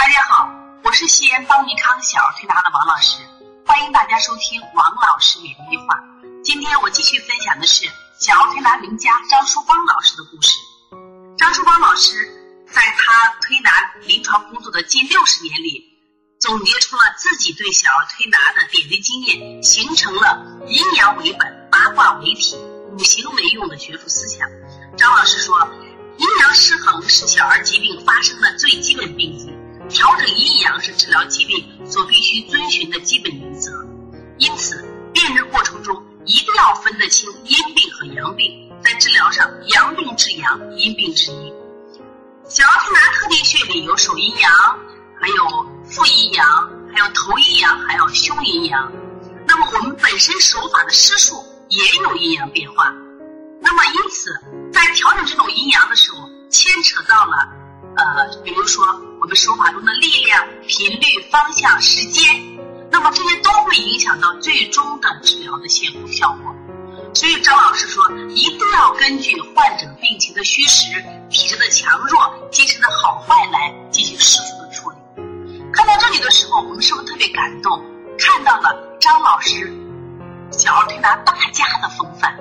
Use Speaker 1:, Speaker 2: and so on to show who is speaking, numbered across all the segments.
Speaker 1: 大家好，我是西安邦尼康小儿推拿的王老师，欢迎大家收听王老师每日一话。今天我继续分享的是小儿推拿名家张淑芳老师的故事。张淑芳老师在他推拿临床工作的近六十年里，总结出了自己对小儿推拿的点滴经验，形成了阴阳为本、八卦为体、五行为用的学术思想。张老师说，阴阳失衡是小儿疾病发生的最基本病机。调整阴阳是治疗疾病所必须遵循的基本原则，因此辨证过程中一定要分得清阴病和阳病，在治疗上阳病治阳，阴病治阴。小儿推拿特定穴里有手阴阳，还有腹阴阳，还有头阴阳，还有胸阴阳。那么我们本身手法的施术也有阴阳变化，那么因此在调整这种阴阳的时候，牵扯到了呃，比如说。我们手法中的力量、频率、方向、时间，那么这些都会影响到最终的治疗的效果效果。所以张老师说，一定要根据患者病情的虚实、体质的强弱、精神的好坏来进行适度的处理。看到这里的时候，我们是不是特别感动？看到了张老师小儿推拿大家的风范，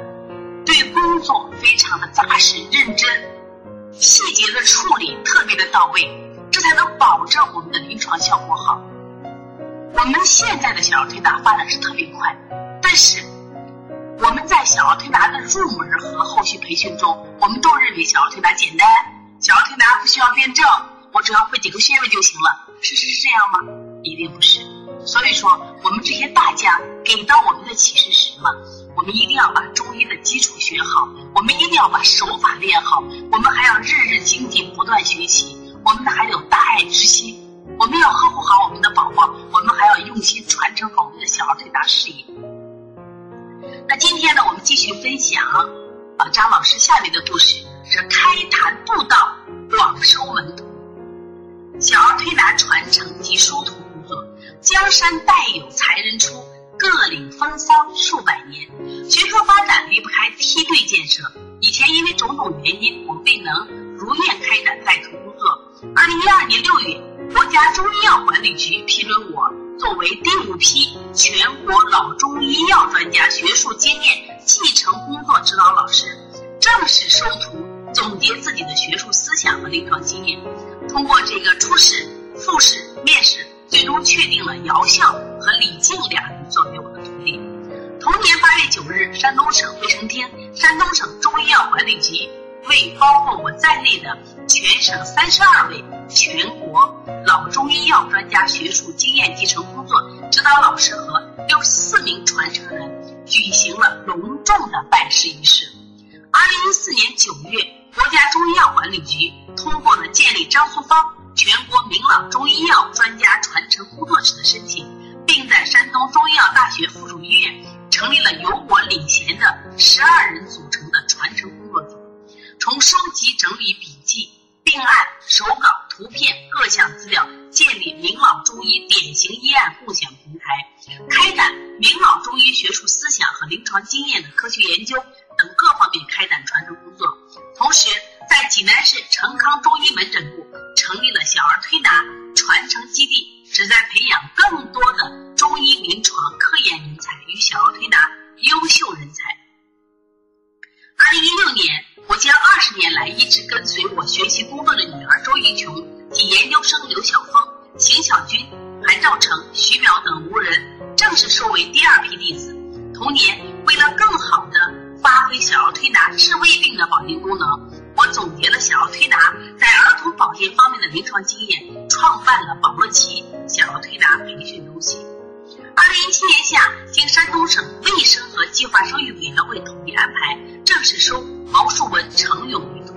Speaker 1: 对工作非常的扎实认真，细节的处理特别的到位。这才能保证我们的临床效果好。我们现在的小儿推拿发展是特别快，但是我们在小儿推拿的入门和后续培训中，我们都认为小儿推拿简单，小儿推拿不需要辩证，我只要会几个穴位就行了。事实是这样吗？一定不是。所以说，我们这些大家给到我们的启示是什么？我们一定要把中医的基础学好，我们一定要把手法练好，我们还要日日精进，不断学习。我们还有大爱之心，我们要呵护好我们的宝宝，我们还要用心传承好我们的小儿推拿事业。那今天呢，我们继续分享啊张老师下面的故事，是开坛布道，广收门徒。小儿推拿传承及疏通工作，江山代有才人出，各领风骚数百年。学科发展离不开梯队建设，以前因为种种原因，我未能如愿开展带徒工作。二零一二年六月，国家中医药管理局批准我作为第五批全国老中医药专家学术经验继承工作指导老师，正式收徒，总结自己的学术思想和临床经验。通过这个初试、复试、面试，最终确定了姚笑和李静两人作为我的徒弟。同年八月九日，山东省卫生厅、山东省中医药管理局。为包括我在内的全省三十二位全国老中医药专家学术经验继承工作指导老师和六十四名传承人举行了隆重的拜师仪式。二零一四年九月，国家中医药管理局通过了建立张素芳全国名老中医药专家传承工作室的申请，并在山东中医药大学附属医院成立了由我领衔的十二人组成的传承工作组。从收集整理笔记、病案、手稿、图片各项资料，建立名老中医典型医案共享平台，开展名老中医学术思想和临床经验的科学研究等各方面开展传承工作。同时，在济南市成康中医门诊部成立了小儿推拿传承基地，旨在培养更多的中医临床科研人才与小儿推拿优秀人才。二零一六年。我将二十年来一直跟随我学习工作的女儿周一琼及研究生刘晓峰、邢小军、韩兆成、徐淼等五人正式收为第二批弟子。同年，为了更好的发挥小儿推拿治胃病的保健功能，我总结了小儿推拿在儿童保健方面的临床经验，创办了保乐奇小儿推拿培训中心。二零一七年夏，经山东省卫生和计划生育委员会统一安排，正式收毛树文、程勇为徒。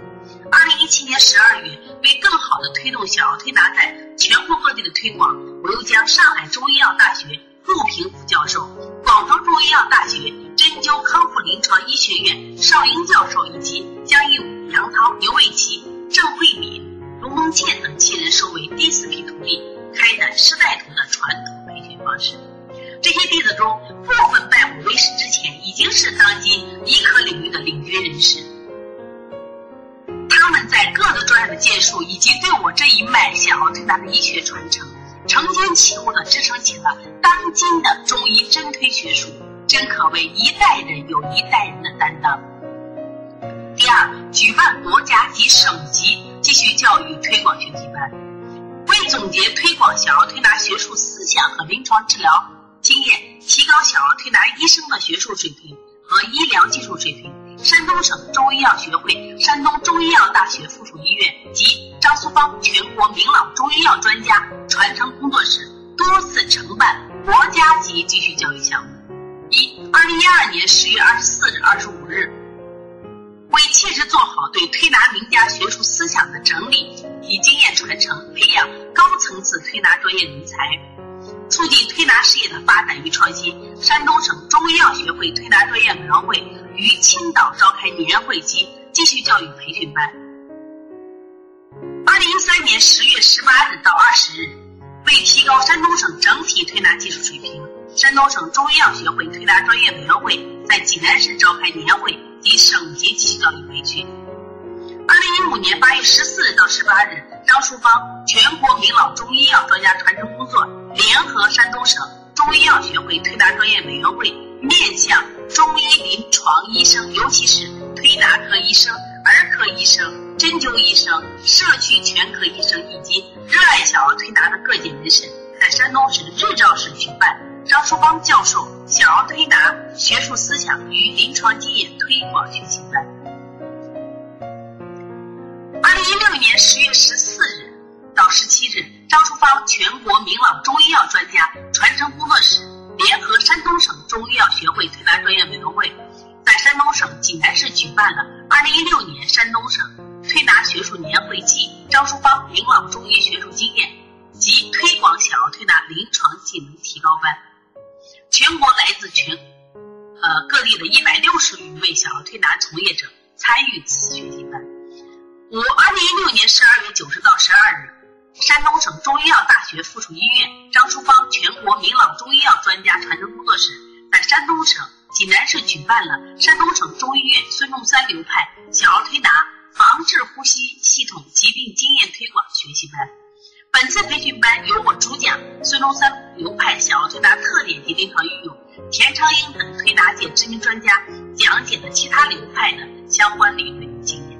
Speaker 1: 二零一七年十二月，为更好的推动小儿推拿在全国各地的推广，我又将上海中医药大学陆平副教授、广州中医药大学针灸康复临床医学院邵英教授以及江一武、杨涛、牛卫奇、郑慧敏、卢梦倩等七人收为第四批徒弟，开展师带徒的传统培训方式。这些弟子中，部分拜我为师之前，已经是当今医科领域的领军人士。他们在各自专业的建树以及对我这一脉小儿推拿的医学传承，承前启后的支撑起了当今的中医针推学术，真可谓一代人有一代人的担当。举办国家级、省级继续教育推广学习班，为总结推广小儿推拿学术思想和临床治疗经验，提高小儿推拿医生的学术水平和医疗技术水平。山东省中医药学会、山东中医药大学附属医院及张苏芳全国名老中医药专家传承工作室多次承办国家级继续教育项目。一、二零一二年十月二十四日、二十五日，切实做好对推拿名家学术思想的整理及经验传承，培养高层次推拿专业人才，促进推拿事业的发展与创新，山东省中医药学会推拿专业委员会。于青岛召开年会及继续教育培训班。二零一三年十月十八日到二十日，为提高山东省整体推拿技术水平，山东省中医药学会推拿专业委员会在济南市召开年会及省级继续教育培训。二零一五年八月十四日到十八日，张淑芳全国名老中医药专家传承工作联合山东省中医药学会推拿专业委员会。面向中医临床医生，尤其是推拿科医生、儿科医生、针灸医生、社区全科医生以及热爱小儿推拿的各界人士，在山东省日照市举办张淑芳教授小儿推拿学术思想与临床经验推广学习班。二零一六年十月十四日到十七日，张淑芳全国名老中医药专家传承工作室。联合山东省中医药学会推拿专业委员会，在山东省济南市举办了二零一六年山东省推拿学术年会暨张淑芳名老中医学术经验及推广小儿推拿临床技能提高班。全国来自全呃各地的一百六十余位小儿推拿从业者参与此学习班。五二零一六年十二月九日到十二日。山东省中医药大学附属医院张淑芳全国名老中医药专家传承工作室在山东省济南市举办了山东省中医院孙中山流派小儿推拿防治呼吸系统疾病经验推广学习班。本次培训班由我主讲孙中山流派小儿推拿特点及临床运用，田昌英等推拿界知名专家讲解了其他流派的相关理论与经验。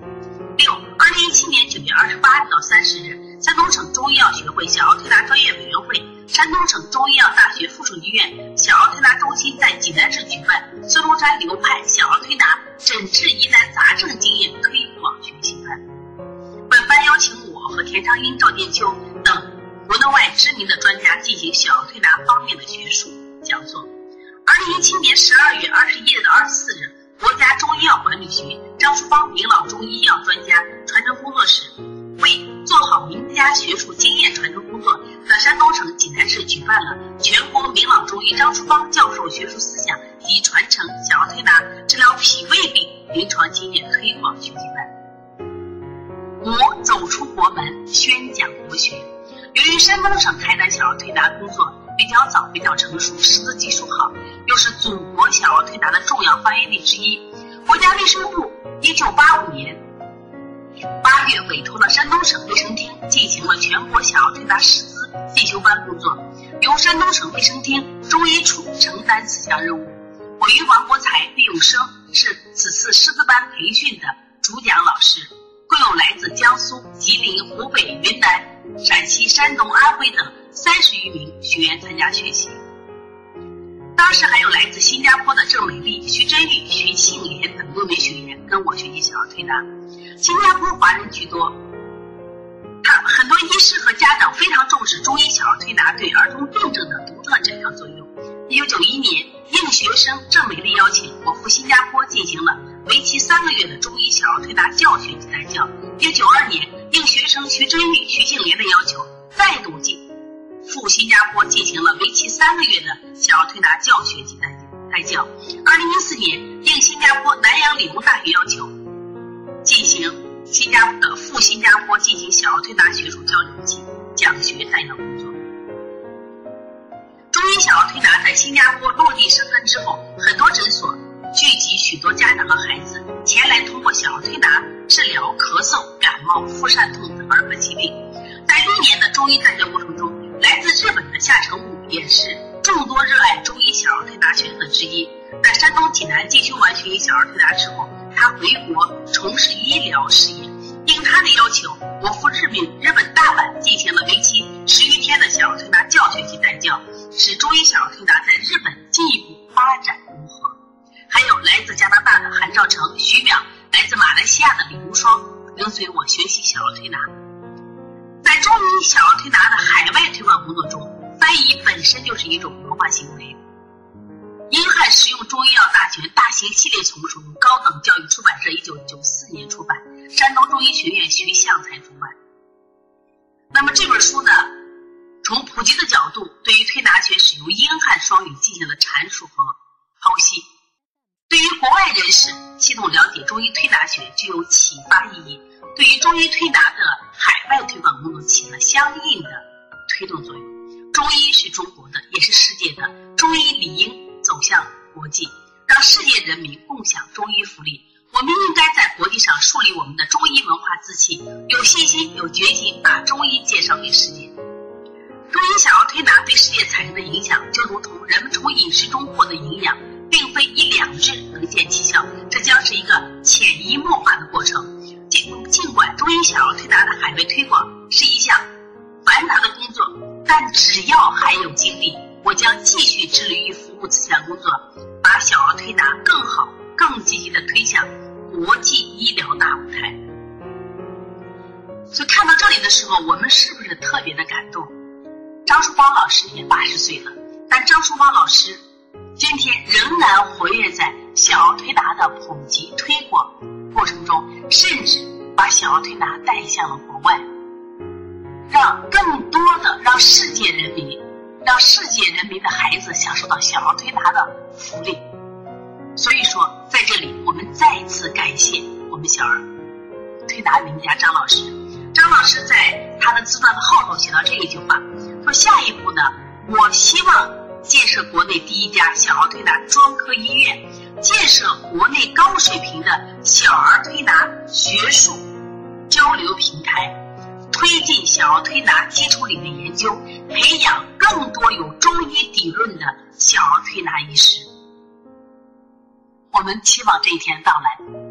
Speaker 1: 六，二零一七年九月二十八日到三十日。山东省中医药学会小儿推拿专业委员会、山东省中医药大学附属医院小儿推拿中心在济南市举办孙中山流派小儿推拿诊治疑难杂症经验推广学习班。本班邀请我和田昌英、赵建秋国内外知名的专家进行小儿推拿方面的学术讲座。二零一七年十二月二十一日到二十四日，国家中医药管理局张淑芳名老中医药专家传承工作室为。做好名家学术经验传承工作，在山东省济南市举办了全国名老中医张淑芳教授学术思想及传承小儿推拿治疗脾胃病临床经验推广学习班。五走出国门，宣讲国学。由于山东省开展小儿推拿工作比较早、比较成熟，师资技术好，又是祖国小儿推拿的重要发源地之一，国家卫生部一九八五年。八月委托了山东省卫生厅进行了全国小儿推拿师资进修班工作，由山东省卫生厅中医处承担此项任务。我与王国才、毕永生是此次师资班培训的主讲老师，共有来自江苏、吉林、湖北、云南、陕西、山东、安徽等三十余名学员参加学习。当时还有来自新加坡的郑美丽、徐真玉、徐庆莲等多名学员跟我学习小儿推拿。新加坡华人居多，他很多医师和家长非常重视中医小儿推拿对儿童病症的独特诊疗作用。一九九一年，应学生郑美丽邀请，我赴新加坡进行了为期三个月的中医小儿推拿教学及带教。一九九二年，应学生徐真玉、徐庆莲的要求，再度进。赴新加坡进行了为期三个月的小儿推拿教学及带带教。二零一四年，应新加坡南洋理工大学要求，进行新加坡的赴新加坡进行小儿推拿学术交流及讲学带教工作。中医小儿推拿在新加坡落地生根之后，很多诊所聚集许多家长和孩子前来通过小儿推拿治疗咳嗽、感冒、腹疝痛等儿科疾病。在历年的中医传教过程中，来自日本的夏成武也是众多热爱中医小儿推拿学生的之一。在山东济南进修完学医小儿推拿之后，他回国从事医疗事业。应他的要求，我赴日本日本大阪进行了为期十余天的小儿推拿教学及带教，使中医小儿推拿在日本进一步发展。加拿大的韩兆成、徐淼，来自马来西亚的李无双，跟随我学习小儿推拿。在中医小儿推拿的海外推广工作中，翻译本身就是一种文化行为。英汉实用中医药大全大型系列丛书高等教育出版社一九九四年出版，山东中医学院徐向才主办。那么这本书呢，从普及的角度，对于推拿学使用英汉双语进行了阐述和剖析，对于国外人士系统了解中医推拿学具有启发意义，对于中医推拿的海外推广工作起了相应的推动作用。中医是中国的，也是世界的，中医理应。走向国际，让世界人民共享中医福利。我们应该在国际上树立我们的中医文化自信，有信心、有决心，把中医介绍给世界。中医想要推拿对世界产生的影响，就如同人们从饮食中获得营养，并非一两日能见其效，这将是一个潜移默化的过程。尽尽管中医小儿推拿的海外推广是一项繁杂的工作，但只要还有精力。我将继续致力于服务此项工作，把小儿推拿更好、更积极的推向国际医疗大舞台。所以看到这里的时候，我们是不是特别的感动？张淑芳老师也八十岁了，但张淑芳老师今天仍然活跃在小儿推拿的普及推广过程中，甚至把小儿推拿带向了国外，让更多的让世界人民。让世界人民的孩子享受到小儿推拿的福利，所以说在这里我们再次感谢我们小儿推拿名家张老师。张老师在他的自传的后头写到这一句话，说下一步呢，我希望建设国内第一家小儿推拿专科医院，建设国内高水平的小儿推拿学术交流平台。推进小儿推拿基础理论研究，培养更多有中医底蕴的小儿推拿医师。我们期望这一天到来。